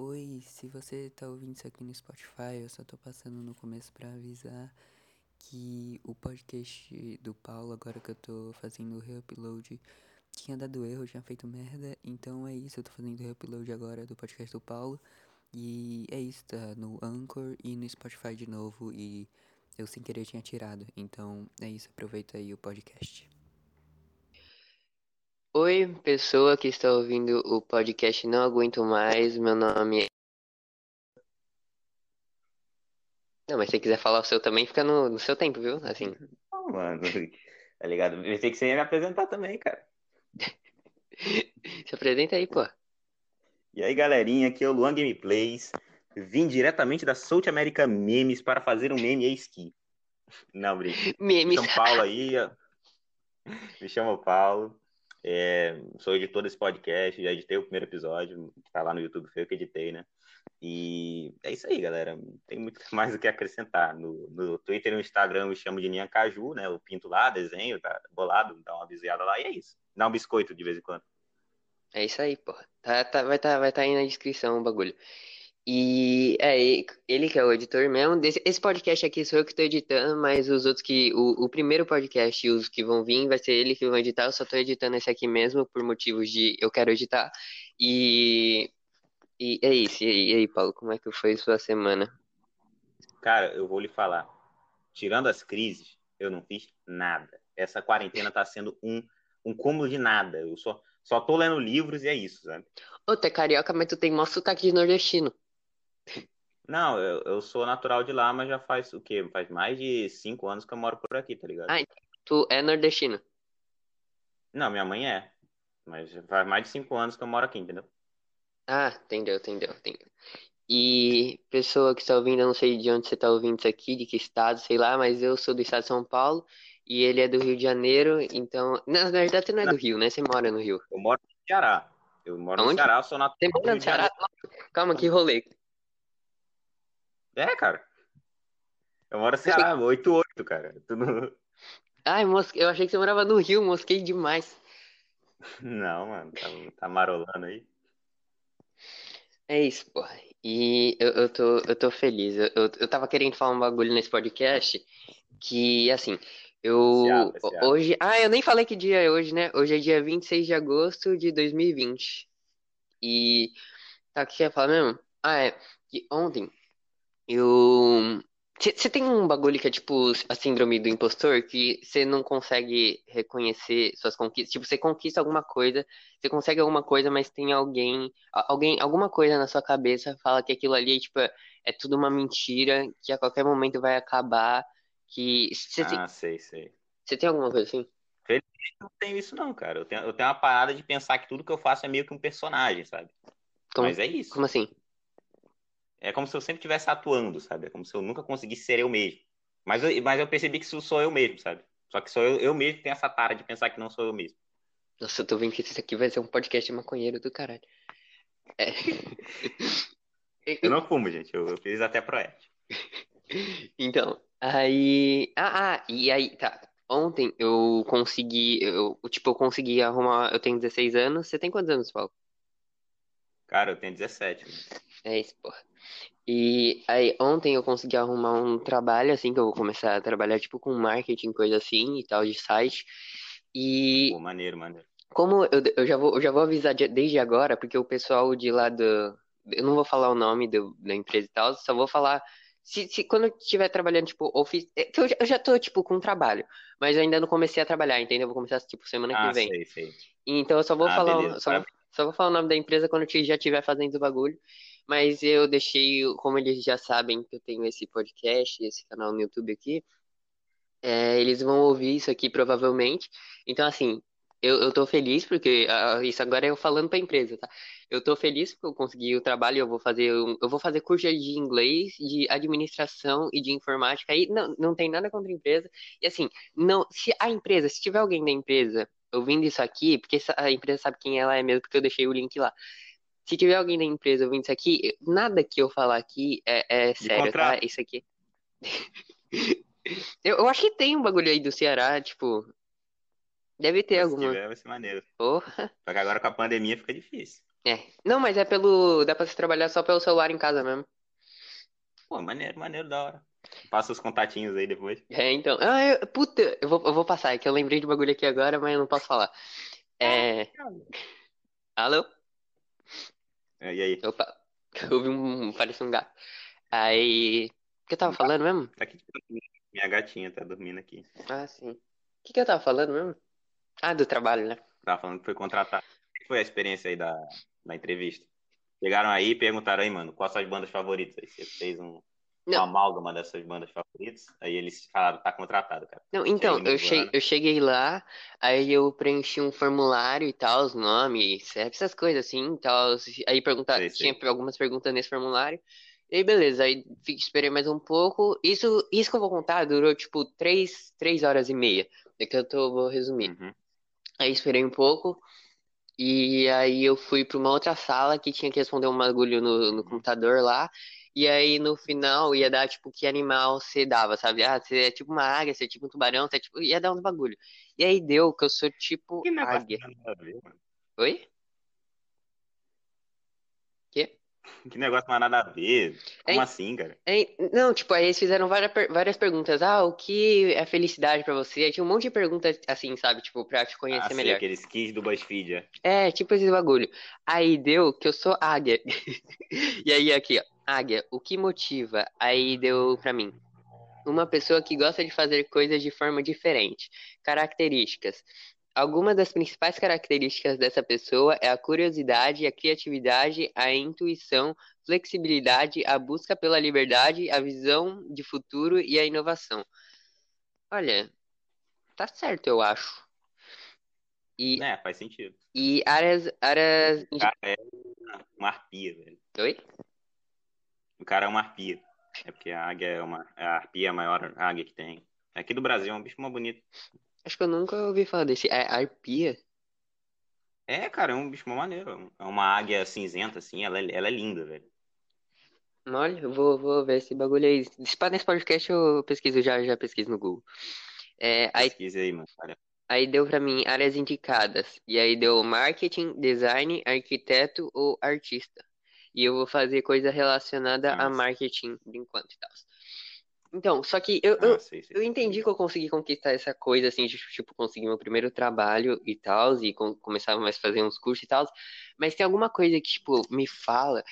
Oi, se você tá ouvindo isso aqui no Spotify, eu só tô passando no começo pra avisar que o podcast do Paulo, agora que eu tô fazendo o reupload, tinha dado erro, tinha feito merda. Então é isso, eu tô fazendo o reupload agora do podcast do Paulo. E é isso, tá no Anchor e no Spotify de novo. E eu sem querer tinha tirado. Então é isso, aproveita aí o podcast. Oi, pessoa que está ouvindo o podcast Não Aguento Mais. Meu nome é. Não, mas se você quiser falar o seu também, fica no, no seu tempo, viu? Assim. Não, mano, tá ligado? Eu pensei que você ia me apresentar também, cara. Se apresenta aí, pô. E aí, galerinha, aqui é o Luan Gameplays. Vim diretamente da South America Memes para fazer um meme que. Não, brinca. Memes. São Paulo aí. ó. Me chamo Paulo. É, sou editor desse podcast, já editei o primeiro episódio, que tá lá no YouTube, foi eu que editei, né? E é isso aí, galera. Tem muito mais o que acrescentar. No, no Twitter e no Instagram eu me chamo de Ninha Caju, né? Eu pinto lá, desenho, tá bolado, dá uma viseada lá e é isso. Dá um biscoito de vez em quando. É isso aí, pô. Tá, tá, vai estar tá, vai tá aí na descrição o bagulho. E é ele que é o editor mesmo. Desse, esse podcast aqui sou eu que tô editando, mas os outros que. O, o primeiro podcast e os que vão vir vai ser ele que vai editar. Eu só tô editando esse aqui mesmo por motivos de eu quero editar. E, e é isso. E aí, e aí, Paulo, como é que foi sua semana? Cara, eu vou lhe falar. Tirando as crises, eu não fiz nada. Essa quarentena tá sendo um, um cúmulo de nada. Eu só, só tô lendo livros e é isso, sabe? Ô, tu é carioca, mas tu tem mó sotaque de nordestino. Não, eu, eu sou natural de lá, mas já faz o quê? Faz mais de cinco anos que eu moro por aqui, tá ligado? Ah, então tu é nordestino. Não, minha mãe é. Mas faz mais de cinco anos que eu moro aqui, entendeu? Ah, entendeu, entendeu, entendeu. E pessoa que está ouvindo, eu não sei de onde você está ouvindo isso aqui, de que estado, sei lá, mas eu sou do estado de São Paulo e ele é do Rio de Janeiro, então. Na verdade, você não é do Rio, né? Você mora no Rio. Eu moro no Ceará. Eu moro no Aonde? Ceará, eu sou natural Você mora no Ceará? Calma, que rolê. É, cara. Eu moro no Ceará, 88, cara. Não... Ai, mosque... eu achei que você morava no Rio, mosquei demais. Não, mano, tá, tá marolando aí. É isso, pô. E eu, eu tô, eu tô feliz. Eu, eu, eu tava querendo falar um bagulho nesse podcast que, assim, eu. Esse abre, esse abre. Hoje. Ah, eu nem falei que dia é hoje, né? Hoje é dia 26 de agosto de 2020. E. Tá, o que eu ia falar mesmo? Ah, é. Que ontem eu. Você tem um bagulho que é tipo a síndrome do impostor, que você não consegue reconhecer suas conquistas. Tipo, você conquista alguma coisa, você consegue alguma coisa, mas tem alguém, alguém, alguma coisa na sua cabeça fala que aquilo ali, tipo, é é tudo uma mentira, que a qualquer momento vai acabar, que tem, Ah, sei, sei. você tem alguma coisa assim? Felizmente eu não tenho isso não, cara. Eu tenho, eu tenho uma parada de pensar que tudo que eu faço é meio que um personagem, sabe? Como, Mas é isso. como assim? É como se eu sempre estivesse atuando, sabe? É como se eu nunca conseguisse ser eu mesmo. Mas eu, mas eu percebi que isso sou eu mesmo, sabe? Só que sou eu, eu mesmo que tenho essa tara de pensar que não sou eu mesmo. Nossa, eu tô vendo que isso aqui vai ser um podcast maconheiro do caralho. É. Eu não fumo, gente. Eu, eu fiz até proete. Então, aí. Ah, ah, e aí, tá. Ontem eu consegui. Eu, tipo, eu consegui arrumar. Eu tenho 16 anos. Você tem quantos anos, Paulo? Cara, eu tenho 17. mano. É isso, porra. E aí, ontem eu consegui arrumar um trabalho, assim, que eu vou começar a trabalhar, tipo, com marketing, coisa assim e tal, de site. E Pô, maneiro, maneiro. como eu, eu já vou, eu já vou avisar de- desde agora, porque o pessoal de lá do. Eu não vou falar o nome do- da empresa e tal, só vou falar. Se, se quando eu estiver trabalhando, tipo, office. é Eu, já- eu já tô, tipo, com trabalho, mas eu ainda não comecei a trabalhar, entendeu? Eu vou começar, tipo, semana que Ah, vem. sei, sei. Então eu só vou Ah, falar, beleza. só só vou falar o nome da empresa quando eu já estiver fazendo o bagulho. Mas eu deixei, como eles já sabem que eu tenho esse podcast, esse canal no YouTube aqui, é, eles vão ouvir isso aqui provavelmente. Então, assim, eu, eu tô feliz porque ah, isso agora é eu falando pra empresa, tá? Eu tô feliz porque eu consegui o trabalho, eu vou fazer, um- eu vou fazer curso de inglês, de administração e de informática. Aí não, não tem nada contra a empresa. E assim, não, se a empresa, se tiver alguém da empresa ouvindo isso aqui, porque a empresa sabe quem ela é mesmo, porque eu deixei o link lá. Se tiver alguém da empresa ouvindo isso aqui, nada que eu falar aqui é, é sério, tá? Isso aqui. Eu, eu acho que tem um bagulho aí do Ceará, tipo. Deve ter Se alguma. tiver, vai ser maneiro. Porra. Só que agora com a pandemia fica difícil. É. Não, mas é pelo. Dá pra você trabalhar só pelo celular em casa mesmo. Pô, maneiro, maneiro, da hora. Passa os contatinhos aí depois. É, então. Ah, eu- puta, eu vou, eu vou passar, é que eu lembrei de bagulho aqui agora, mas eu não posso falar. É. Alô? É, E aí? Opa, eu vi um. Parecia um gato. Aí. O que eu tava falando mesmo? Tá aqui, minha gatinha tá dormindo aqui. Ah, sim. O que que eu tava falando mesmo? Ah, do trabalho, né? Tava falando que foi contratado. Como foi a experiência aí da, da entrevista? Chegaram aí e perguntaram aí, mano, quais são as bandas favoritas? Aí você fez um, uma Não. amálgama dessas bandas favoritas. Aí eles falaram, tá contratado, cara. Não, então, eu, no che ano? eu cheguei lá, aí eu preenchi um formulário e tal, os nomes, essas coisas assim, tal. Aí perguntar, tinha algumas perguntas nesse formulário. E aí, beleza, aí fiquei, esperei mais um pouco. Isso, isso que eu vou contar durou tipo três, três horas e meia. É que eu tô, vou resumir. Uhum. Aí esperei um pouco, e aí eu fui pra uma outra sala que tinha que responder um bagulho no, no computador lá. E aí no final ia dar tipo que animal você dava, sabe? Ah, você é tipo uma águia, você é tipo um tubarão, você é tipo. Ia dar uns bagulho. E aí deu que eu sou tipo Que águia. nada a ver, mano. Oi? Quê? Que negócio mais nada a ver. Como Hein? assim, cara? É, não, tipo, aí eles fizeram várias, várias perguntas. Ah, o que é felicidade pra você? Aí tinha um monte de perguntas assim, sabe? Tipo, pra te Ah, conhecer sei, melhor. aqueles quiz do BuzzFeed, é. É, tipo esse bagulho. Aí deu que eu sou águia. E aí aqui, ó. Águia, o que motiva? Aí deu pra mim. Uma pessoa que gosta de fazer coisas de forma diferente. Características. Algumas das principais características dessa pessoa é a curiosidade, a criatividade, a intuição, flexibilidade, a busca pela liberdade, a visão de futuro e a inovação. Olha, tá certo, eu acho. E, É, faz sentido. e áreas, áreas. O cara é uma arpia, velho. Oi? O cara é uma arpia. É porque a águia é uma. A arpia é a maior águia que tem. Aqui do Brasil é um bicho mais bonito. Acho que eu nunca ouvi falar desse. É arpia? É, cara, é um bicho maneiro. É uma águia cinzenta, assim, ela, é- ela é linda, velho. Olha, eu vou, vou ver esse bagulho aí. Se pá, nesse podcast eu pesquiso, já, já pesquiso no Google. É, aí, Pesquisa aí, mano. Cara. aí deu pra mim áreas indicadas. E aí deu marketing, design, arquiteto ou artista. E eu vou fazer coisa relacionada a marketing por enquanto e tal. Então, só que eu, eu, Ah, sei, sei. Eu entendi que eu consegui conquistar essa coisa, assim, de, tipo, conseguir meu primeiro trabalho e tal, e com, começar mais a fazer uns cursos e tal, mas tem alguma coisa que, tipo, me fala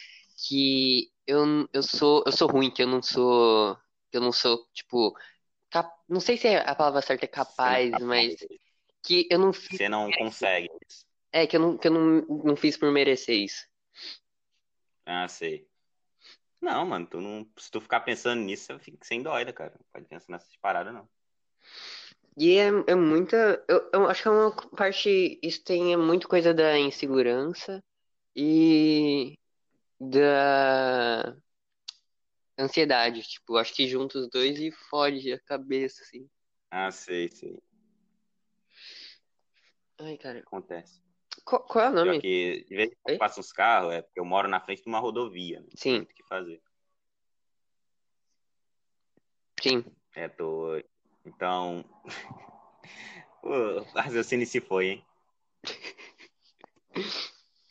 que eu, eu sou, eu sou ruim, que eu não sou, que eu não sou, tipo, cap, não sei se a palavra certa é capaz, não- mas que eu não fiz, Você não consegue. é, que eu não, que eu não, não fiz por merecer isso. Ah, sei. Não, mano, tu não, se tu ficar pensando nisso, você fica sem dóida, cara. Não pode pensar nessas paradas, não. E é, é muita. Eu, eu acho que é uma parte. Isso tem é muito coisa da insegurança e da ansiedade. Tipo, acho que junta os dois e fode a cabeça, assim. Ah, sei, sei. Ai, cara. Acontece. Qual, qual é o nome? que, de vez em quando passa uns carros, é porque eu moro na frente de uma rodovia. Não tem Sim. muito o que fazer. Sim. É, tô. Então. o raciocínio se foi, hein?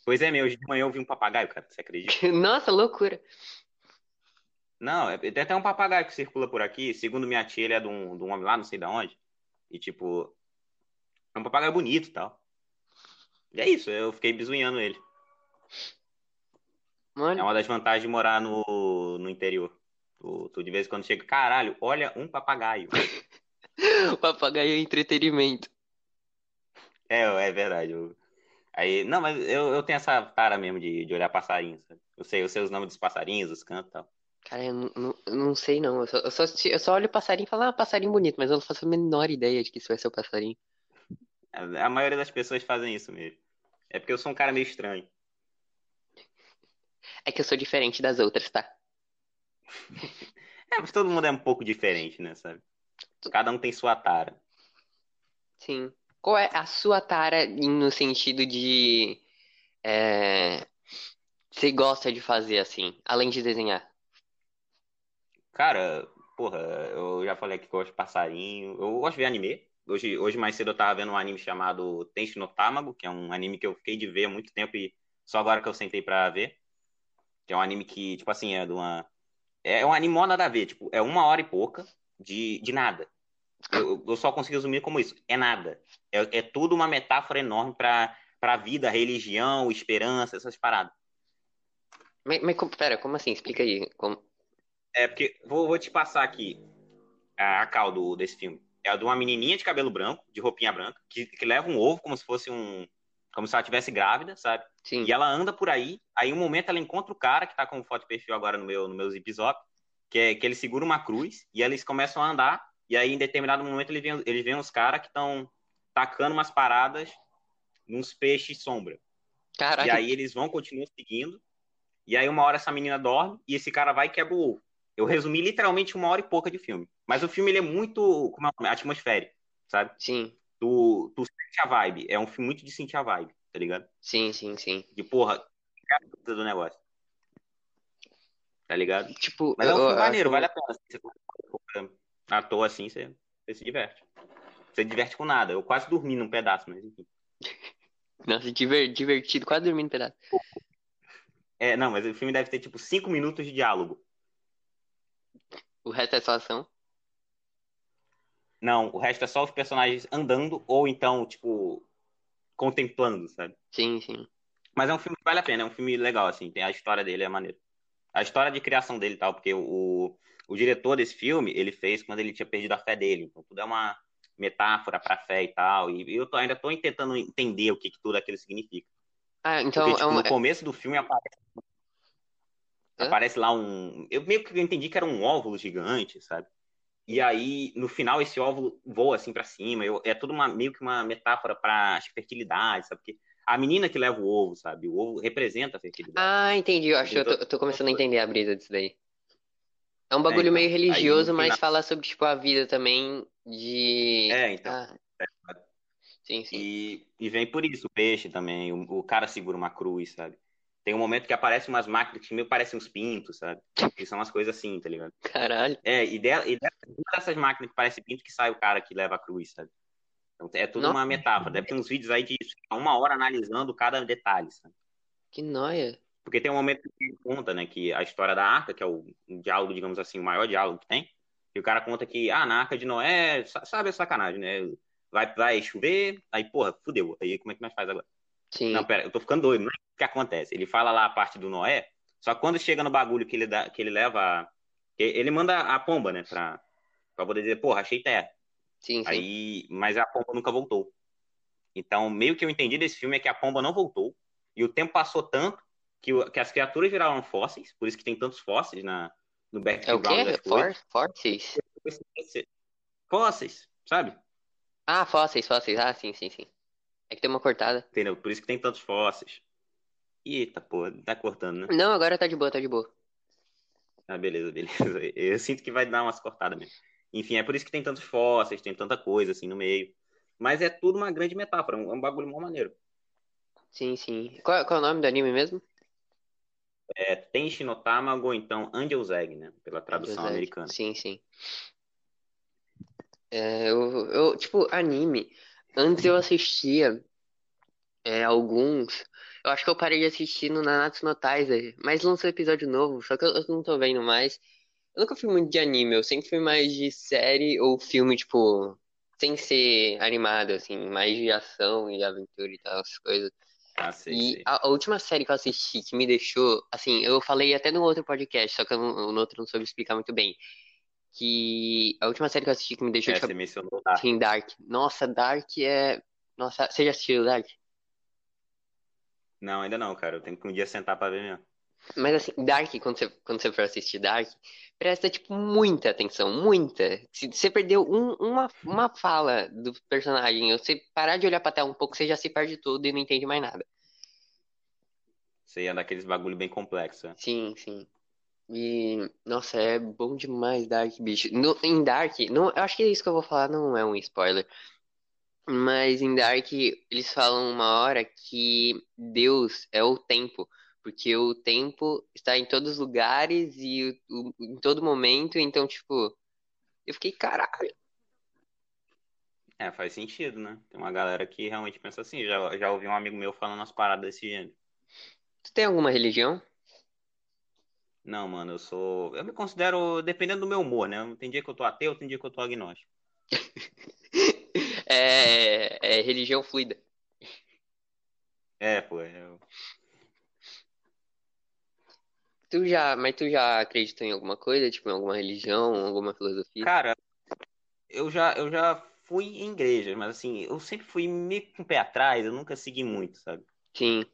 Pois é, meu, hoje de manhã eu vi um papagaio, cara. Você acredita? Nossa, loucura. Não, é, tem até um papagaio que circula por aqui. Segundo minha tia, ele é de um, de um homem lá, não sei de onde. E, tipo, é um papagaio bonito e tal. E é isso, eu fiquei bisunhando ele. É Olha, uma das vantagens de morar no, no interior. Tu, tu de vez em quando chega, caralho, olha um papagaio. o papagaio é entretenimento. É, é verdade. eu- Aí, não, mas eu, eu tenho essa tara mesmo de, de olhar passarinhos. sabe? Eu sei, eu sei os nomes dos passarinhos, os cantos e tal. Cara, eu não, não, eu não sei não. Eu só, eu, só, eu só olho o passarinho e falo, ah, passarinho bonito, mas eu não faço a menor ideia de que isso vai ser o passarinho. A, a maioria das pessoas fazem isso mesmo. É porque eu sou um cara meio estranho. É que eu sou diferente das outras, tá? É, mas todo mundo é um pouco diferente, né, sabe? Cada um tem sua tara. Sim. Qual é a sua tara no sentido de é, você gosta de fazer assim, além de desenhar? Cara, porra, eu já falei aqui que eu gosto de passarinho. Eu gosto de ver anime. Hoje, hoje mais cedo eu tava vendo um anime chamado Tenchi no Tamago, que é um anime que eu fiquei de ver há muito tempo e só agora que eu sentei pra ver. Que é um anime que, tipo assim, é de uma. É um anime mó nada a ver, tipo, é uma hora e pouca de, de nada. Eu, eu só consigo resumir como isso. É nada. É, é tudo uma metáfora enorme pra, pra vida, religião, esperança, essas paradas. Mas, mas como- pera, como assim? Explica aí. Como... É porque, vou, vou te passar aqui a, a cal do, desse filme. É a de uma menininha de cabelo branco, de roupinha branca, que, que leva um ovo como se fosse um. Como se ela estivesse grávida, sabe? Sim. E ela anda por aí, aí um momento ela encontra o cara que tá com foto de perfil agora no meu, no meu zip zop, que é que ele segura uma cruz, e eles começam a andar, e aí em determinado momento ele vê, ele vê uns caras que estão tacando umas paradas nos peixes sombra. Caralho. E aí eles vão, continuam seguindo, e aí uma hora essa menina dorme, e esse cara vai e quebra o ovo. Eu resumi literalmente uma hora e pouca de filme. Mas o filme ele é muito como é o nome? atmosférico, sabe? Sim, Tu, tu sente a vibe. É um filme muito de sentir a vibe, tá ligado? sim, sim, sim. De porra, cara do negócio. Tá ligado? Tipo, Mas é um eu- filme maneiro, vale a pena. Você for à toa assim, você, você se diverte. Você se diverte com nada. Eu quase dormi num pedaço, mas enfim. Nossa, diver- divertido, quase dormindo um pedaço. É, não, mas o filme deve ter tipo cinco minutos de diálogo. O resto é só ação. Não, o resto é só os personagens andando ou então, tipo, contemplando, sabe? Sim, sim. Mas é um filme que vale a pena, é um filme legal, assim. Tem a história dele, é maneiro. A história de criação dele e tal, porque o, o diretor desse filme, ele fez quando ele tinha perdido a fé dele. Então, tudo é uma metáfora pra fé e tal. E eu tô- ainda tô tentando entender o que, que tudo aquilo significa. Ah, então Porque, é tipo, uma. no começo do filme aparece, Hã? aparece lá um. Eu meio que entendi que era um óvulo gigante, sabe? E aí, no final, esse óvulo voa assim pra cima. Eu- é tudo uma, meio que uma metáfora que fertilidade, sabe? Porque a menina que leva o ovo, sabe? O ovo representa a fertilidade. Ah, entendi. Eu acho que eu tô, eu tô começando a entender a brisa disso daí. É um bagulho então, meio aí religioso, mas final- fala sobre, tipo, a vida também de. É, então. Ah, sim, sim. E, e vem por isso, o peixe também. O, o cara segura uma cruz, sabe? Tem um momento que aparecem umas máquinas que meio parecem uns pintos, sabe? Que são umas coisas assim, tá ligado? Caralho. É, e, dela, e dessa- uma dessas máquinas que parece pinto que sai o cara que leva a cruz, sabe? Então é tudo Nossa. uma metáfora. Deve ter uns vídeos aí de uma hora analisando cada detalhe, sabe? Que noia. Porque tem um momento que ele conta, né, que a história da arca, que é o, diálogo, digamos assim, o maior diálogo que tem, e o cara conta que, ah, na arca de Noé, sa- sabe a sacanagem, né? Vai, vai chover, aí, porra, fudeu. Aí como é que nós faz agora? Sim. Não, pera, eu tô ficando doido. Não é o que acontece. Ele fala lá a parte do Noé, só que quando chega no bagulho que ele, dá, que ele leva. Ele manda a pomba, né? Pra, pra poder dizer, porra, achei terra. Sim, sim. Aí, mas a pomba nunca voltou. Então, meio que eu entendi desse filme é que a pomba não voltou. E o tempo passou tanto que, que as criaturas viraram fósseis, por isso que tem tantos fósseis na, no É o background quê? For, fósseis? Fósseis, sabe? Ah, fósseis, fósseis. Ah, sim, sim, sim. É que tem uma cortada. Entendeu? Por isso que tem tantos fósseis. Eita, pô, tá cortando, né? Não, agora tá de boa, tá de boa. Ah, beleza, beleza. Eu sinto que vai dar umas cortadas mesmo. Enfim, é por isso que tem tantos fósseis, tem tanta coisa assim no meio. Mas é tudo uma grande metáfora, é um bagulho mó maneiro. Sim, sim. Qual, qual é o nome do anime mesmo? É Tenshi no Tamago, então Angel's Egg, né? Pela tradução José. americana. Sim, sim. É, eu, eu, tipo, anime. Antes eu assistia é, alguns. Eu acho que eu parei de assistir no Nanatsu no Taizai, mas lançou episódio novo, só que eu, eu não tô vendo mais. Eu nunca fui muito de anime, eu sempre fui mais de série ou filme, tipo, sem ser animado, assim, mais de ação e aventura e tal, essas coisas. Ah, sei, E sei. a, a última série que eu assisti que me deixou, assim, eu falei até no outro podcast, só que eu não- no outro não soube explicar muito bem. Que a última série que eu assisti que me deixou É, de você mencionou Dark. em Dark. Nossa, Dark é. Nossa, você já assistiu Dark? Não, ainda não, cara. Eu tenho que um dia sentar pra ver mesmo. Mas assim, Dark, quando você, quando você for assistir Dark, presta, tipo, muita atenção, muita. Se você perdeu um- uma, uma fala do personagem, ou você parar de olhar pra tela um pouco, você já se perde tudo e não entende mais nada. Você ia daqueles bagulho bem complexo. Sim, sim. E, nossa, é bom demais Dark, bicho. No- em Dark, não, eu acho que isso que eu vou falar não é um spoiler. Mas em Dark, eles falam uma hora que Deus é o tempo. Porque o tempo está em todos os lugares e o- o- em todo momento. Então, tipo, eu fiquei, caralho. É, faz sentido, né? Tem uma galera que realmente pensa assim. Já, já ouvi um amigo meu falando umas paradas desse gênero. Tu tem alguma religião? Não, mano, eu sou. Eu me considero dependendo do meu humor, né? Tem dia que eu tô ateu, tem dia que eu tô agnóstico. É, é religião fluida. É, pô. Eu... Tu já, mas tu já acreditou em alguma coisa, tipo em alguma religião, alguma filosofia? Cara, eu já, eu já fui em igrejas, mas assim, eu sempre fui meio com o pé atrás, eu nunca segui muito, sabe? Sim.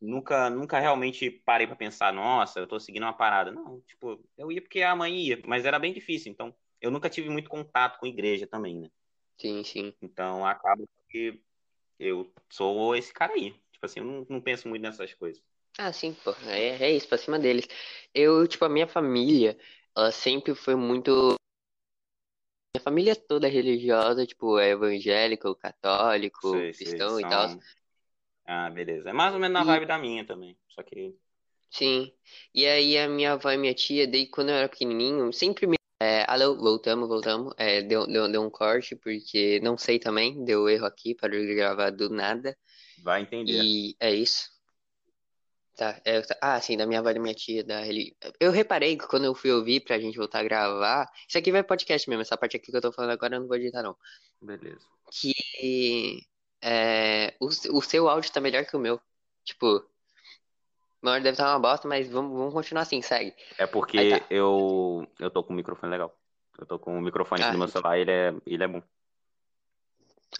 Nunca, nunca realmente parei pra pensar, nossa, eu tô seguindo uma parada. Não, tipo, eu ia porque a mãe ia, mas era bem difícil, então eu nunca tive muito contato com igreja também, né? Sim, sim. Então acaba que eu sou esse cara aí. Tipo assim, eu não, não penso muito nessas coisas. Ah, sim, pô. É, é isso, pra cima deles. Eu, tipo, a minha família, ela sempre foi muito. Minha família toda é religiosa, tipo, é evangélico, católico, Sei, sei, cristão e tal. são. Ah, beleza. É mais ou menos na E, vibe da minha também. Só que. sim. E aí a minha avó e minha tia, desde quando eu era pequenininho, sempre me. É, alô, voltamos, voltamos. É, deu, deu, deu um corte, porque não sei também, deu erro aqui, parou de gravar do nada. Vai entender. E é isso. Tá, é, tá- ah, sim, da minha avó e da minha tia, da religião. Eu reparei que quando eu fui ouvir pra gente voltar a gravar. Isso aqui vai podcast mesmo, essa parte aqui que eu tô falando agora eu não vou editar, não. Beleza. Que é, o, o seu áudio tá melhor que o meu. Tipo, meu áudio deve estar uma bosta, mas vamos, vamos continuar assim, segue. É porque tá. eu, eu tô com um microfone legal. Eu tô com o microfone aqui Ah, no meu celular, ele é, ele é bom.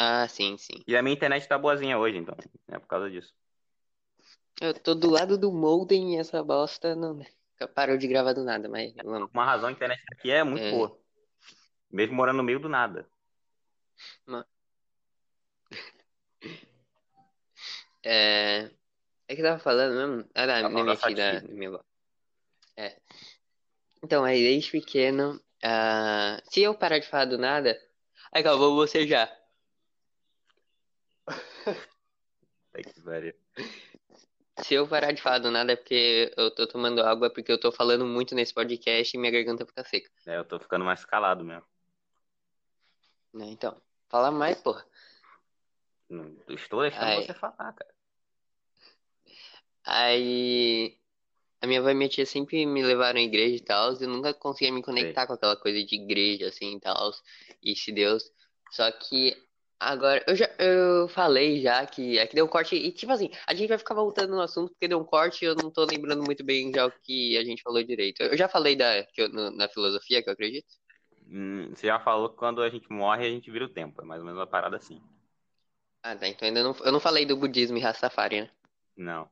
ah, sim, sim. E a minha internet tá boazinha hoje, então. É por causa disso. Eu tô do lado do modem e essa bosta não parou de gravar do nada, mas vamos. Uma razão, a internet aqui é muito É, boa. Mesmo morando no meio do nada. ma- é, é que eu tava falando mesmo? Ah, Tá minha da minha. É. Então, aí desde pequeno, ah, se eu parar de falar do nada, acabou você já. Tá que. Se eu parar de falar do nada é porque eu tô tomando água, porque eu tô falando muito nesse podcast e minha garganta fica seca. É, eu tô ficando mais calado mesmo. Né? Então, fala mais, porra. Não estou deixando Aí, você falar, cara. aí a minha avó e minha tia sempre me levaram à igreja e tal, eu nunca conseguia me Sei. conectar com aquela coisa de igreja assim e tal, e se Deus. Só que agora eu já eu falei já que aqui deu um corte e tipo assim, a gente vai ficar voltando no assunto porque deu um corte e eu não tô lembrando muito bem já o que a gente falou direito. Eu já falei da que eu- no- na filosofia que eu acredito. Hum, você já falou que quando a gente morre, a gente vira o tempo. É mais ou menos uma parada assim. Ah, tá, então ainda não eu não falei do budismo e Rastafari, né? Não.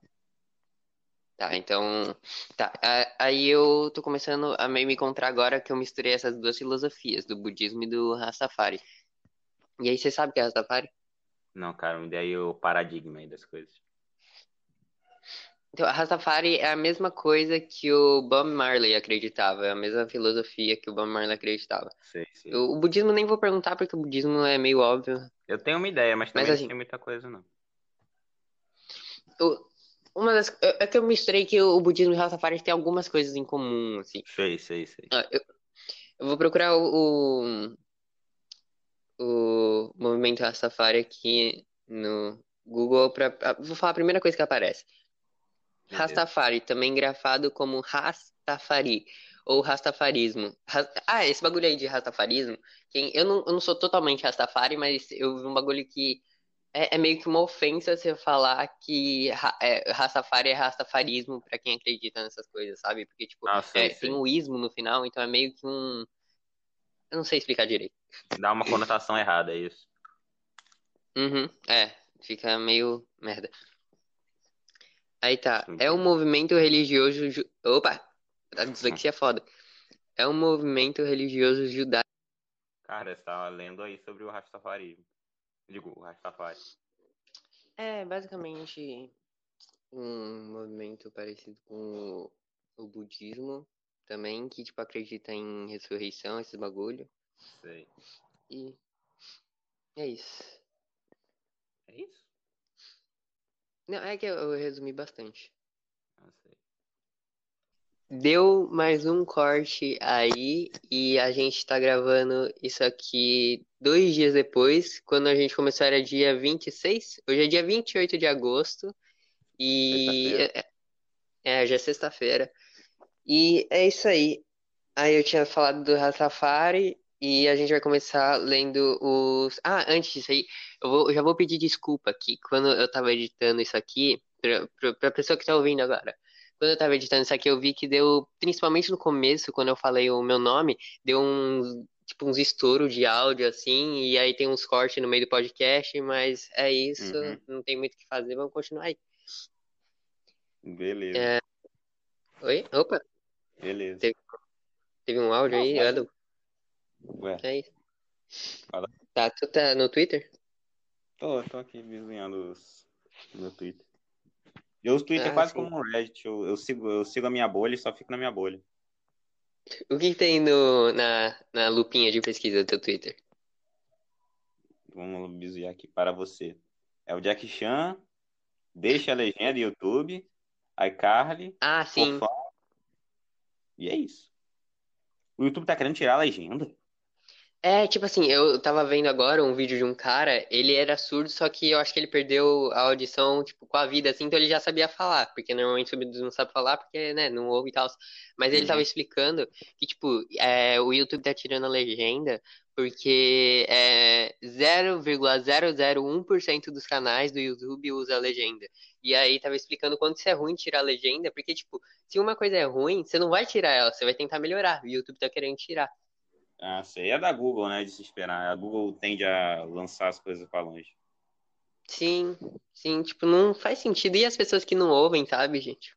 Tá, então. Tá. Aí eu tô começando a meio me encontrar agora que eu misturei essas duas filosofias, do budismo e do Rastafari. E aí você sabe o que é Rastafari? Não, cara, me dê aí o paradigma aí das coisas. Então, Rastafari é a mesma coisa que o Bob Marley acreditava, é a mesma filosofia que o Bob Marley acreditava. Sei, sei. Eu- o budismo nem vou perguntar porque o budismo é meio óbvio. Eu tenho uma ideia, mas Mas também não assim, tem muita coisa, não. o- uma das. É é que eu misturei que o budismo e o Rastafari têm algumas coisas em comum, assim. Sei, sei, sei. Ah, eu, eu vou procurar o, o, o movimento Rastafari aqui no Google pra. Vou falar a primeira coisa que aparece. Beleza. Rastafari, também grafado como Rastafari ou Rastafarismo. Ras- Ah, esse bagulho aí de Rastafarismo, quem... eu não, eu não sou totalmente Rastafari, mas eu vi um bagulho que é, é meio que uma ofensa você falar que é, Rastafari é Rastafarismo pra quem acredita nessas coisas, sabe? Porque, tipo, Ah, sei, é, tem sei. o ismo no final, então é meio que um. Eu não sei explicar direito. Dá uma conotação errada, é isso. Uhum, é, fica meio merda. Aí tá, Sim, é um movimento religioso. ju- Opa, a dislexia é foda. É um movimento religioso judaico. Cara, você tava lendo aí sobre o Rastafari. Digo, o Rastafari. É basicamente um movimento parecido com o, o budismo também, que tipo acredita em ressurreição, esses bagulho. Sei. E é isso. É isso? Não, é que eu, eu resumi bastante. Não sei. Deu mais um corte aí e a gente tá gravando isso aqui dois dias depois. Quando a gente começou era dia 26, hoje é dia 28 de agosto E Sexta-feira. é, é, já é sexta-feira. E é isso aí. Aí eu tinha falado do Rastafari e a gente vai começar lendo os. Ah, antes disso aí, eu vou- eu já vou pedir desculpa aqui. Quando eu tava editando isso aqui, pra, pra, pra pessoa que tá ouvindo agora. Quando eu tava editando isso aqui, eu vi que deu, principalmente no começo, quando eu falei o meu nome, deu uns, tipo, uns estouros de áudio assim, e aí tem uns cortes no meio do podcast, mas é isso, Uhum. não tem muito o que fazer, vamos continuar aí. Beleza, É. Oi? Opa, beleza. Teve- teve um áudio aí, pode- Ado? Ué, É isso. Fala. Tá, tu tá no Twitter? tô, tô aqui vizinhando os, meu Twitter. Eu uso Twitter Ah, quase sim. como um Reddit. Eu, eu sigo, eu sigo a minha bolha e só fico na minha bolha. O que que tem no, na, na lupinha de pesquisa do teu Twitter? Vamos bizuiar aqui para você. É o Jack Chan, deixa a legenda YouTube, iCarly, Ah, sim. Fofão. E é isso. O YouTube tá querendo tirar a legenda? É, tipo assim, eu tava vendo agora um vídeo de um cara, ele era surdo, só que eu acho que ele perdeu a audição, tipo, com a vida, assim, então ele já sabia falar, porque normalmente surdo não sabe falar, porque, né, não ouve e tal. Mas ele Uhum. tava explicando que, tipo, é, o YouTube tá tirando a legenda porque é 0,001% dos canais do YouTube usa legenda. E aí tava explicando quanto isso é ruim tirar a legenda, porque, tipo, se uma coisa é ruim, você não vai tirar ela, você vai tentar melhorar. O YouTube tá querendo tirar. Ah, sei. É da Google, né? De se esperar. A Google tende a lançar as coisas para longe. Sim, sim, tipo, não faz sentido. E as pessoas que não ouvem, sabe, gente?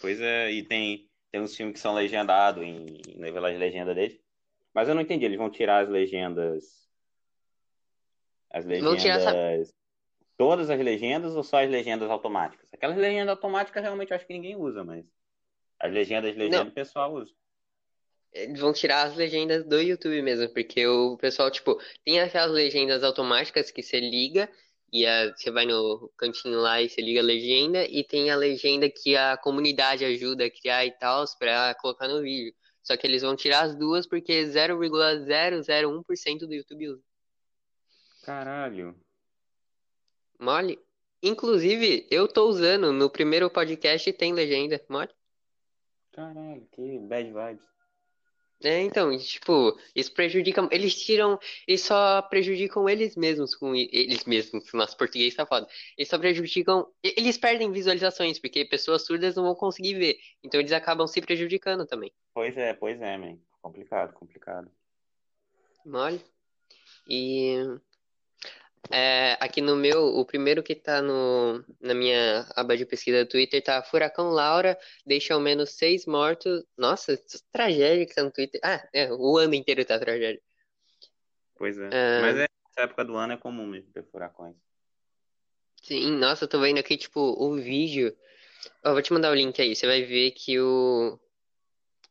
Pois é, e tem, tem uns filmes que são legendados em, em as legendas deles. Mas eu não entendi, eles vão tirar as legendas. As tirar essa- legendas. Todas as legendas ou só as legendas automáticas? Aquelas legendas automáticas realmente eu acho que ninguém usa, mas. As legendas, legendas, o pessoal usa. Eles vão tirar as legendas do YouTube mesmo, porque o pessoal, tipo, tem aquelas legendas automáticas que você liga e a- você vai no cantinho lá e você liga a legenda, e tem a legenda que a comunidade ajuda a criar e tal, pra colocar no vídeo. Só que eles vão tirar as duas porque 0,001% do YouTube usa. Caralho. Mole? Inclusive, eu tô usando no primeiro podcast tem legenda, mole? Caralho, que bad vibes. É, então, e, tipo, isso prejudica. Eles tiram. Eles só prejudicam eles mesmos com eles mesmos. Nosso português tá foda. Eles só prejudicam. Eles perdem visualizações, porque pessoas surdas não vão conseguir ver. Então eles acabam se prejudicando também. Pois é, pois é, man. Complicado, complicado. Mole. E. é, aqui no meu, o primeiro que tá no, na minha aba de pesquisa do Twitter tá Furacão Laura, deixa ao menos seis mortos. Nossa, é tragédia que tá no Twitter. Ah, é, o ano inteiro tá tragédia. Pois é. É. Mas é, nessa época do ano é comum mesmo ter furacões. Sim, nossa, eu tô vendo aqui, tipo, o vídeo. Ó, vou te mandar o link aí, você vai ver que o.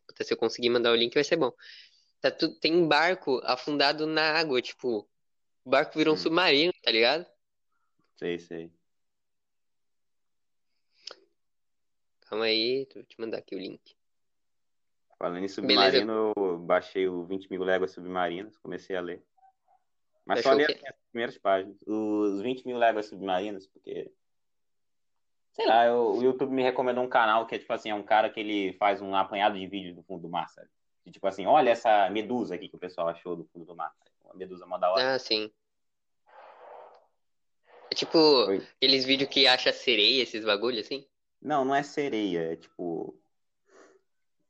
Puta, se eu conseguir mandar o link vai ser bom. Tá tu... Tem um barco afundado na água, tipo. O barco virou um Hum. submarino, tá ligado? Sei, sei. Calma aí, vou te mandar aqui o link. Falando em submarino, eu baixei o 20 mil léguas submarinas, comecei a ler. Mas só Achou li o as primeiras páginas. Os 20 mil léguas submarinas, porque. Sei lá, eu- o YouTube me recomendou um canal que é tipo assim, é um cara que ele faz um apanhado de vídeos do fundo do mar, sabe? E, tipo assim, olha essa medusa aqui que o pessoal achou do fundo do mar. sabe? Uma medusa mó da hora. Ah, sim. É tipo Oi. aqueles vídeos que acha sereia, esses bagulho assim? Não, não é sereia, é tipo.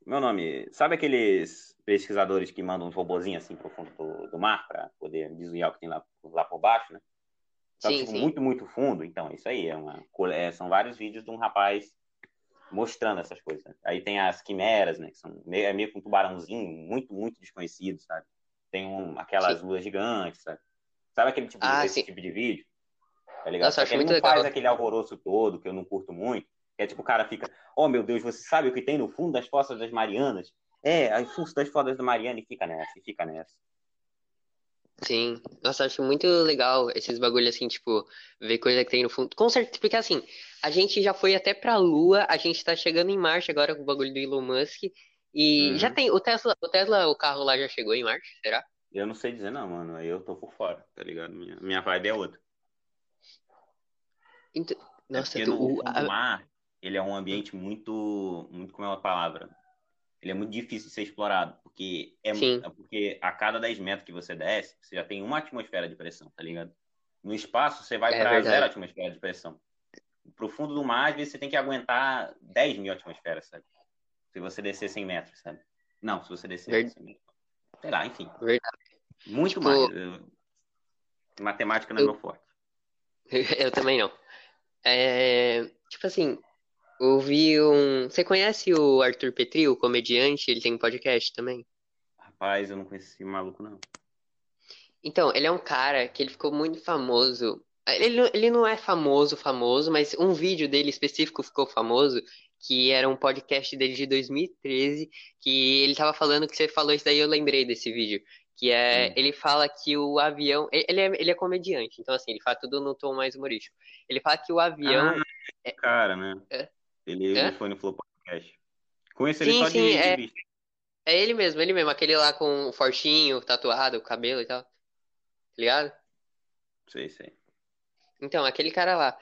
Meu nome, sabe aqueles pesquisadores que mandam uns robozinhos assim pro fundo do, do mar pra poder desviar o que tem lá, lá por baixo, né? Só que, Sim, tipo, sim. muito, muito fundo. Então, isso aí é uma. é, são vários vídeos de um rapaz mostrando essas coisas. né? Aí tem as quimeras, né? Que são meio, é meio que um tubarãozinho muito, muito desconhecido, sabe? Tem um, aquelas luas gigantes, sabe? Sabe aquele tipo, Ah, sim. tipo de vídeo? Tá ligado? Nossa, Só que ele não faz legal. aquele alvoroço todo, que eu não curto muito. É tipo, o cara fica, oh meu Deus, você sabe o que tem no fundo das fossas das Marianas? É, aí fundo das fossas da Mariana e fica nessa, e fica nessa. Sim, nossa, acho muito legal esses bagulho assim, tipo, ver coisa que tem no fundo. Com certeza, porque assim, a gente já foi até pra Lua, a gente tá chegando em Marte agora com o bagulho do Elon Musk. E Uhum. já tem, o Tesla, o Tesla, o carro lá já chegou em Marte, será? Eu não sei dizer não, mano. Aí eu tô por fora, tá ligado? Minha, minha vibe é outra. Então, É Nossa, porque tu, no o, a- mar, ele é um ambiente muito, muito, como é uma palavra? Ele é muito difícil de ser explorado, porque é, sim, é porque a cada 10 metros que você desce, você já tem uma atmosfera de pressão, tá ligado? No espaço, você vai é para zero atmosfera de pressão. Pro fundo do mar, às vezes você tem que aguentar 10 mil atmosferas, sabe? Se você descer 100 metros, sabe? Não, se você descer Ver- 100 metros. Sei lá, enfim. Verdade. Muito Tipo, mais. Eu- Matemática não é eu, meu forte. eu também não. É, tipo assim, eu vi um. Você conhece o Arthur Petri, o comediante? Ele tem um podcast também. Rapaz, eu não conheci esse maluco, não. Então, ele é um cara que ele ficou muito famoso. Ele, ele não é famoso, famoso, mas um vídeo dele específico ficou famoso, que era um podcast dele de 2013, que ele tava falando que você falou isso daí, eu lembrei desse vídeo. Que é, Hum. ele fala que o avião. Ele é, ele é comediante, então assim, ele fala tudo no tom mais humorístico. Ele fala que o avião. Ah, É, cara, né? é, Ele, é? foi no Flow Podcast. Conheço ele Sim, só sim, de, é, é ele mesmo, ele mesmo, aquele lá com o fortinho, tatuado, o cabelo e tal, tá ligado? Sei, sei. Então, aquele cara lá.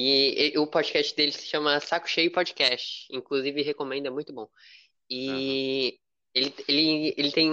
E, e o podcast dele se chama Saco Cheio Podcast. Inclusive, recomendo, é muito bom. E ele, ele, ele tem.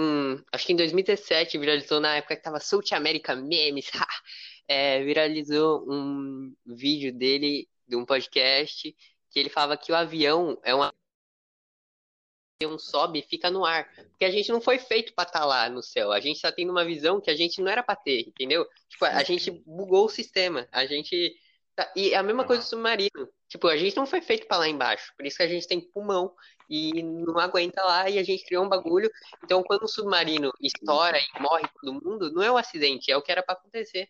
Acho que em 2017 viralizou na época que tava South America Memes. É, viralizou um vídeo dele, de um podcast, que ele falava que o avião é um avião sobe e fica no ar. Porque a gente não foi feito pra estar lá no céu. A gente tá tendo uma visão que a gente não era pra ter, entendeu? Tipo, a gente bugou o sistema. A gente. Tá- E é a mesma coisa do submarino. Tipo, a gente não foi feito pra lá embaixo. Por isso que a gente tem pulmão e não aguenta lá e a gente criou um bagulho. Então, quando o submarino estoura e morre todo mundo, não é um acidente, é o que era pra acontecer.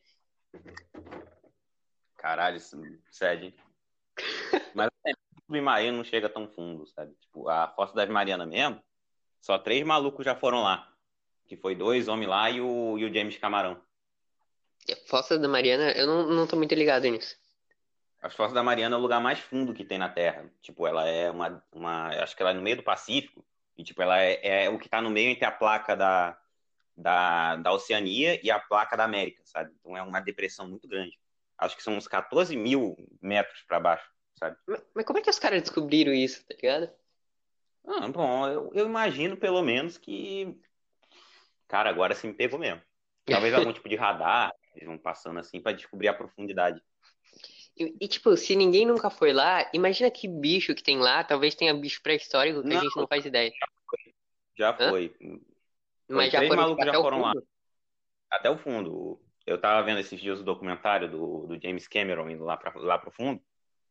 Caralho, isso sério. hein? Mas assim, o submarino não chega tão fundo, sabe? Tipo, a Fossa das Marianas mesmo, só três malucos já foram lá. Que foi dois homens lá e o, e o James Camarão. A Fossa da Mariana, eu não, não tô muito ligado nisso. As Fossas da Mariana é o lugar mais fundo que tem na Terra. Tipo, ela é uma, uma. Acho que ela é no meio do Pacífico. E, tipo, ela é, é o que tá no meio entre a placa da, da, da Oceania e a placa da América, sabe? Então é uma depressão muito grande. Acho que são uns 14 mil metros para baixo, sabe? Mas, mas como é que os caras descobriram isso, tá ligado? Ah, bom, eu, eu imagino pelo menos que. Cara, agora sim me pegou mesmo. Talvez algum tipo de radar, eles vão passando assim para descobrir a profundidade. E, e, tipo, se ninguém nunca foi lá, imagina que bicho que tem lá. Talvez tenha bicho pré-histórico que a Não, gente não faz ideia. já Hã? foi. Mas já foram malucos até já o foram lá. fundo. Até o fundo. Eu tava vendo esses dias o documentário do, do James Cameron indo lá, pra, lá pro fundo,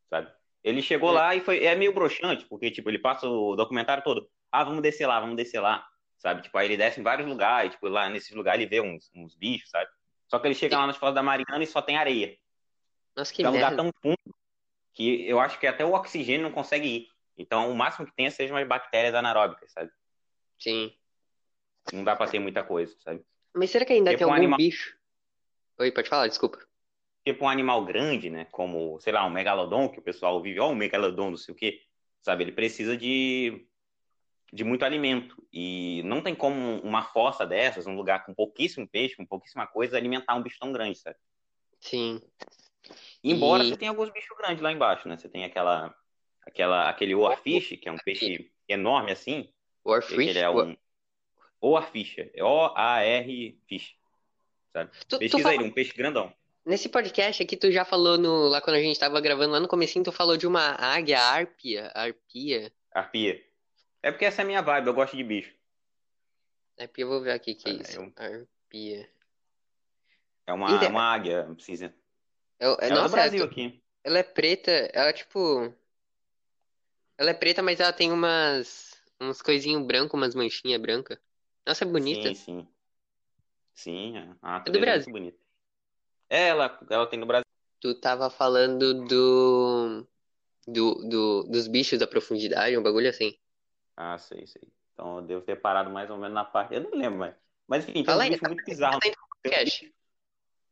sabe? Ele chegou Hum. lá e foi. É meio broxante, porque, tipo, ele passa o documentário todo. Ah, vamos descer lá, vamos descer lá. Sabe? Tipo, aí ele desce em vários lugares, tipo, lá nesses lugares ele vê uns, uns bichos, sabe? Só que ele chega lá nas fotos da Mariana e só tem areia. Nossa, que é um lugar merda. tão fundo que eu acho que até o oxigênio não consegue ir. Então, o máximo que tem sejam as bactérias anaeróbicas, sabe? Sim. Não dá pra ter muita coisa, sabe? Mas será que ainda Tipo tem um algum animal- bicho? Oi, pode falar, desculpa. Tipo um animal grande, né? Como, sei lá, um megalodon, que o pessoal vive, ó, um megalodon, não sei o quê. Sabe? Ele precisa de, de muito alimento. E não tem como uma fossa dessas, um lugar com pouquíssimo peixe, com pouquíssima coisa, alimentar um bicho tão grande, sabe? Sim. Embora E- você tenha alguns bichos grandes lá embaixo, né? Você tem aquela, aquela, aquele oarfish, que é um peixe enorme assim, que Warfish? ele é um oarfish, O-A-R fish, sabe? Tu, tu Pesquisa fala- ele, um peixe grandão. Nesse podcast aqui, tu já falou no, lá quando a gente tava gravando, lá no comecinho, tu falou de uma águia, árpia, arpia. Arpia. É porque essa é a minha vibe, eu gosto de bicho. Arpia, eu vou ver aqui que é É, isso. eu- Arpia. É uma, Ide- uma águia, não Ela é do nossa, Brasil ela, aqui. ela é preta, ela tipo. Ela é preta, mas ela tem umas. uns coisinhos brancos, umas manchinhas brancas. Nossa, é bonita. Sim, sim. Sim, a- É do é Brasil. muito bonita. É, ela, ela tem no Brasil. Tu tava falando do. Do, do, dos bichos da profundidade, um bagulho assim. Ah, sei, sei. Então eu devo ter parado mais ou menos na parte. Eu não lembro, mas. Mas enfim, tem Fala uns aí, bichos tá- muito bizarros. tá Tem.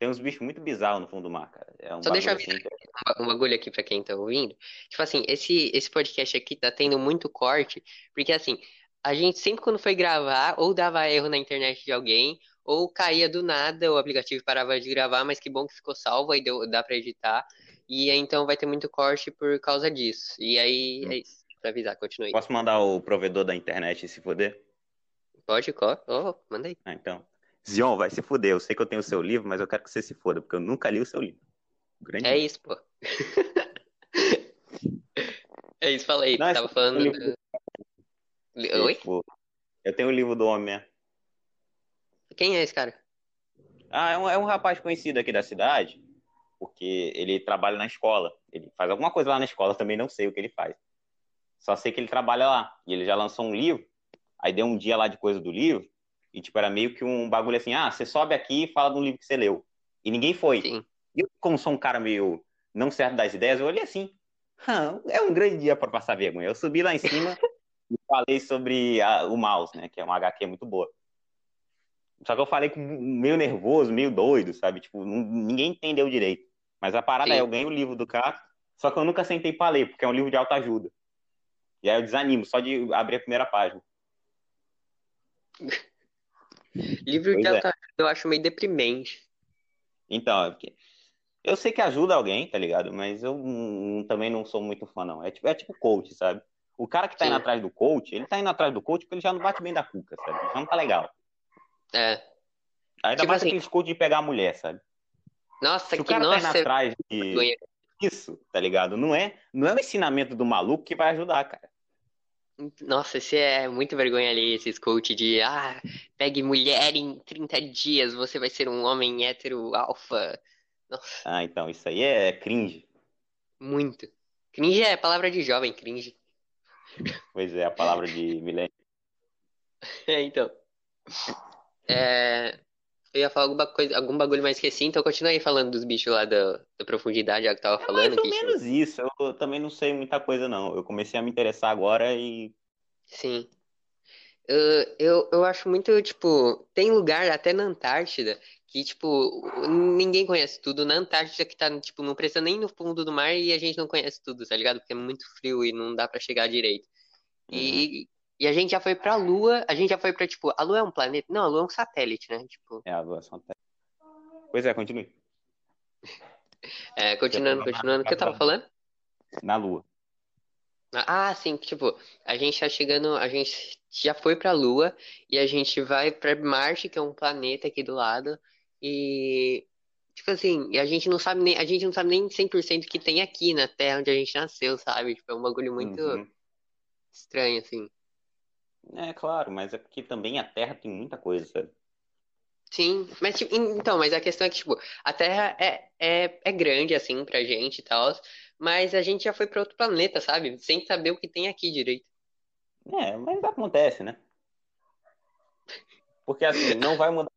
Tem uns bichos muito bizarros no fundo do mar, cara. É um Só deixa eu avisar assim. um ba- bagulho aqui pra quem tá ouvindo. Tipo assim, esse, esse podcast aqui tá tendo muito corte, porque assim, a gente sempre quando foi gravar, ou dava erro na internet de alguém, ou caía do nada, o aplicativo parava de gravar, mas que bom que ficou salvo, aí deu, dá pra editar. E aí, então vai ter muito corte por causa disso. E aí, é isso. Pra avisar, continue. Posso mandar o provedor da internet se fuder? Pode, co- oh, manda aí. Ah, então. Zion, vai se fuder. Eu sei que eu tenho o seu livro, mas eu quero que você se foda, porque eu nunca li o seu livro. Grande É isso, pô. É isso, fala aí. Não, Tava é o falando livro do... Oi? Eu tenho o livro do homem mesmo. Quem é esse cara? Ah, é um, é um rapaz conhecido aqui da cidade, porque ele trabalha na escola. Ele faz alguma coisa lá na escola, também não sei o que ele faz. Só sei que ele trabalha lá. E ele já lançou um livro, aí deu um dia lá de coisa do livro, e tipo, era meio que um bagulho assim, ah, você sobe aqui e fala de um livro que você leu. E ninguém foi. Sim. E eu, como sou um cara meio não certo das ideias, eu olhei assim, "Ah, é um grande dia para passar vergonha. Eu subi lá em cima e falei sobre a- o Mouse, né, que é uma HQ muito boa. Só que eu falei com meio nervoso, meio doido, sabe? Tipo, não- ninguém entendeu direito. Mas a parada Sim. é, eu ganhei o livro do cara, só que eu nunca sentei pra ler, porque é um livro de autoajuda. E aí eu desanimo só de abrir a primeira página. Livro de Pois é. autoajuda eu acho meio deprimente. Então, é porque eu sei que ajuda alguém, tá ligado? Mas eu também não sou muito fã, não. É tipo, é tipo coach, sabe? O cara que tá indo Sim. atrás do coach, ele tá indo atrás do coach porque ele já não bate bem da cuca, sabe? Já não tá legal. É. Ainda Tipo mais assim- aqueles coach de pegar a mulher, sabe? Nossa, Se o que cara tá indo nossa, atrás de isso, tá ligado? Não é, não é o ensinamento do maluco que vai ajudar, cara. Nossa, esse é muito vergonha ali, esses coach de ah, pegue mulher em 30 dias, você vai ser um homem hétero alfa. Nossa, Ah, então, isso aí é cringe. muito. Cringe é palavra de jovem, cringe. Pois é, a palavra de milênio. É, então. É, eu ia falar alguma coisa, algum bagulho mais esqueci, então continua aí falando dos bichos lá da, da profundidade, já que tava É falando. mais ou menos isso. Eu também não sei muita coisa, não. Eu comecei a me interessar agora e. Sim. Eu, eu, eu acho muito, tipo, tem lugar até na Antártida que, tipo, ninguém conhece tudo. Na Antártida que tá, tipo, não precisa nem no fundo do mar e a gente não conhece tudo, tá ligado? Porque é muito frio e não dá pra chegar direito. E, e a gente já foi pra Lua, a gente já foi pra, tipo, a Lua é um planeta? Não, a Lua é um satélite, né? Tipo, É a doação. Pois é, continue. é, continuando, continuando, o que eu tava falando? Na Lua. Ah, sim, tipo, a gente tá chegando, a gente já foi pra Lua e a gente vai pra Marte, que é um planeta aqui do lado, e tipo assim, e a gente não sabe nem, a gente não sabe nem 100% o que tem aqui na Terra onde a gente nasceu, sabe? Tipo, é um bagulho muito Uhum. estranho assim. É claro, mas é porque também a Terra tem muita coisa, sabe? Sim, mas tipo, en- então, mas a questão é que, tipo, a Terra é, é, é grande assim pra gente e tal, mas a gente já foi pra outro planeta, sabe? Sem saber o que tem aqui direito. É, mas acontece, né? Porque assim, não vai mudar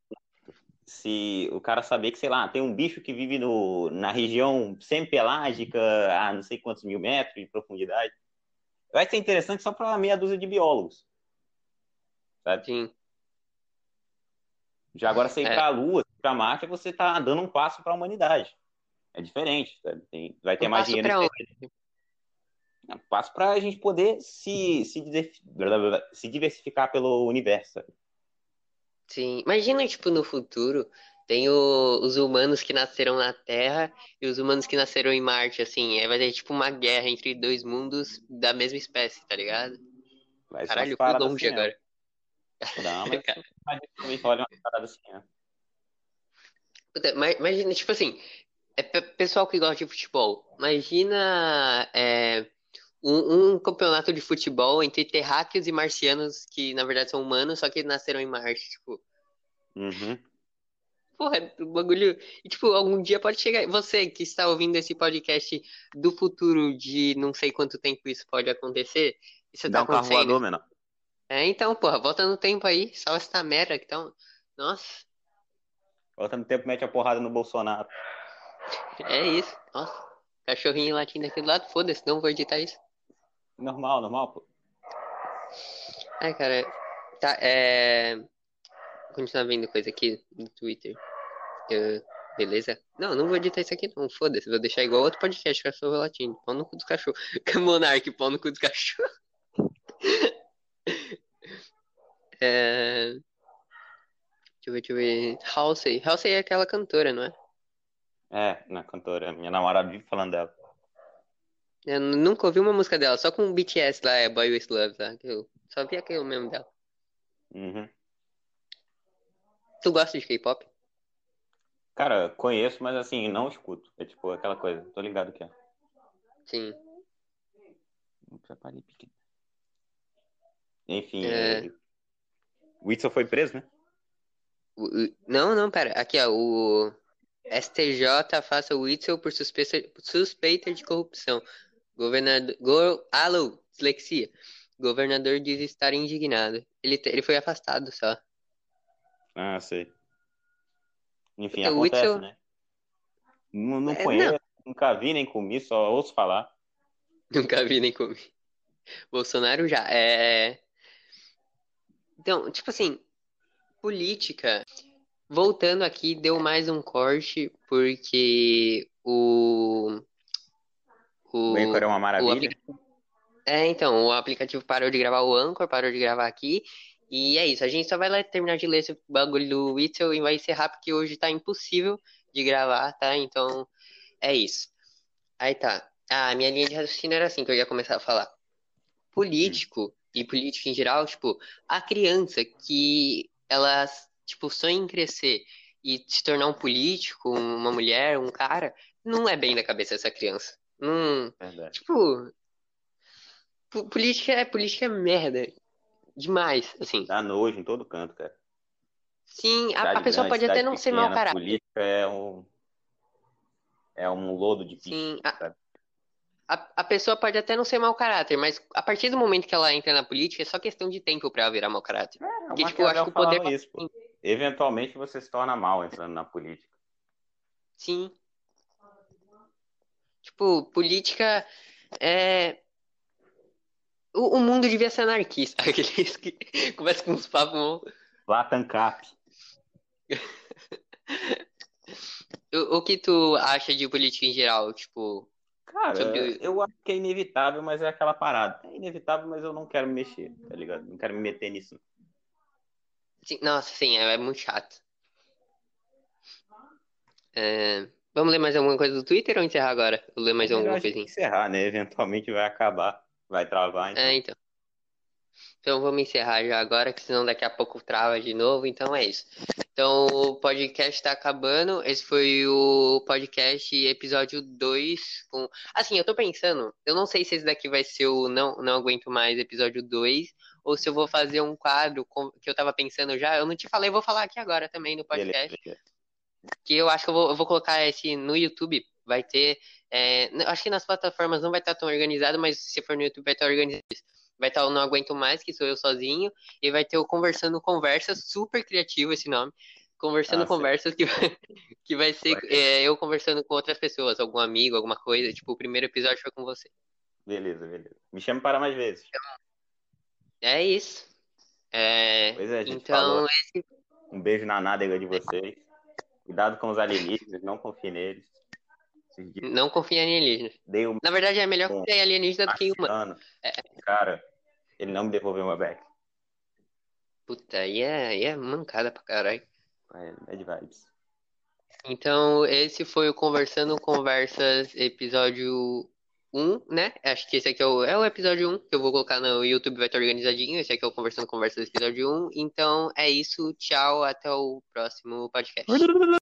se o cara saber que, sei lá, tem um bicho que vive no, na região semi-pelágica a não sei quantos mil metros de profundidade. Vai ser interessante só para meia dúzia de biólogos. Sim. Já agora você ir É. para a Lua, para Marte, você tá dando um passo para a humanidade. É diferente? Tem- vai ter Um mais dinheiro. onde? É um passo para a gente poder se, se, se diversificar pelo universo. sabe? Sim, imagina, tipo, no futuro, tem o- os humanos que nasceram na Terra e os humanos que nasceram em Marte, assim, aí vai ter, tipo, uma guerra entre dois mundos da mesma espécie, tá ligado? Vai Caralho, fui longe assim, né? agora. Não, mas olha uma parada assim, né? Imagina, tipo assim, é pe- pessoal que gosta de futebol, imagina é, um, um campeonato de futebol entre terráqueos e marcianos que, na verdade, são humanos, só que nasceram em Marte, tipo... Uhum. Porra, o bagulho. E, tipo, algum dia pode chegar. Você que está ouvindo esse podcast do futuro de não sei quanto tempo isso pode acontecer. Isso Dá tá um carro voador, menor. É, então, porra, volta no tempo aí. Só essa merda que tão. Nossa, Volta no tempo, mete a porrada no Bolsonaro. é isso. Nossa. Cachorrinho latindo aqui do lado, foda-se, não vou editar isso. Normal, normal, pô. Ai, cara. Tá, é. Vou continuar vendo coisa aqui no Twitter. Eu- Beleza? Não, não vou editar isso aqui não, foda-se. Vou deixar igual outro podcast, cachorro latindo. Pau no cu dos cachorros. Monark, pau no cu dos cachorros. É... Deixa eu ver, deixa eu ver. Halsey. Halsey é aquela cantora, não é? É, na cantora. Minha namorada vive falando dela. Eu nunca ouvi uma música dela, só com o BTS lá, é Boy With Love, tá? Eu só vi aquele mesmo dela. Uhum. Tu gosta de K-pop? Cara, conheço, mas assim, não escuto. É tipo aquela coisa, tô ligado que é. Sim. Enfim, É. o Whitson foi preso, né? Não, não, pera. Aqui, ó, o STJ afasta o Witzel por suspeita, suspeita de corrupção. Governador. Go... Alô, dislexia. Governador diz estar indignado. Ele, ele foi afastado só. Ah, sei. Enfim, O acontece, Whitson- né? Não, não É, conheço, nunca vi nem comi, só ouço falar. Nunca vi nem comi. Bolsonaro já. É. Então, tipo assim, política. Voltando aqui, deu mais um corte porque o. O, O Anchor é uma maravilha. É, então, o aplicativo parou de gravar o Anchor, parou de gravar aqui. E é isso, a gente só vai lá terminar de ler esse bagulho do Witzel e vai encerrar porque hoje tá impossível de gravar, tá? Então, é isso. Aí tá. Ah, minha linha de raciocínio era assim que eu ia começar a falar. Político e político em geral, tipo, a criança que ela, tipo, sonha em crescer e se tornar um político, uma mulher, um cara, não é bem da cabeça essa criança. Não, Verdade. Tipo, po- política é política é merda. Demais, assim. Dá nojo em todo canto, cara. Sim, a, a pessoa grande, pode até não ser mau pequena, caráter. Política é um. É um lodo de piche, Sim, a, sabe? A, a pessoa pode até não ser mau caráter, mas a partir do momento que ela entra na política, é só questão de tempo pra ela virar mau caráter. É, Porque, tipo, eu acho que o poder. isso, pô. Eventualmente você se torna mal entrando na política. Sim. Tipo, política é. O, o mundo devia ser anarquista. Aqueles que começam com uns papos. mó- Latam Cap. O, o que tu acha de política em geral? Tipo, Cara, Sobre- eu acho que é inevitável, mas é aquela parada. É inevitável, mas eu não quero me mexer, tá ligado? Não quero me meter nisso. sim, nossa, sim, é, é muito chato. É, vamos ler mais alguma coisa do Twitter ou encerrar agora? Eu ler mais alguma coisinha. encerrar, né? Eventualmente vai acabar, vai travar. Então. É, então. Então vamos encerrar já agora, que senão daqui a pouco trava de novo. Então é isso. Então o podcast tá acabando. Esse foi o podcast episódio 2 com... Assim, eu tô pensando, eu não sei se esse daqui vai ser o Não, não Aguento Mais episódio 2 ou se eu vou fazer um quadro com- que eu tava pensando já. Eu não te falei, vou falar aqui agora também no podcast. Beleza. Que eu acho que eu vou, eu vou colocar esse no YouTube. Vai ter. é, acho que nas plataformas não vai estar tão organizado, mas se for no YouTube vai estar organizado. Vai estar o Não Aguento Mais, que sou eu sozinho. E vai ter o Conversando Conversas, super criativo esse nome. Conversando Ah. Conversas, que vai, que vai ser é, eu conversando com outras pessoas, algum amigo, alguma coisa. Tipo, o primeiro episódio foi com você. Beleza, beleza. Me chame para mais vezes. É isso. É, Pois é, gente então, falou. Um beijo na nádega de vocês. Cuidado com os alienígenas, não confie neles. Não confia em alienígena. dei um Na verdade, é melhor confiar em alienígena do que em humano. marciano. Cara, ele não me devolveu uma back. Puta, aí é, aí é mancada pra caralho. É, Bad vibes. Então, esse foi o Conversando Conversas episódio 1, né? Acho que esse aqui é o, é o episódio 1 que eu vou colocar no YouTube, vai estar organizadinho. Esse aqui é o Conversando Conversas episódio 1. Então, é isso. Tchau, até o próximo podcast.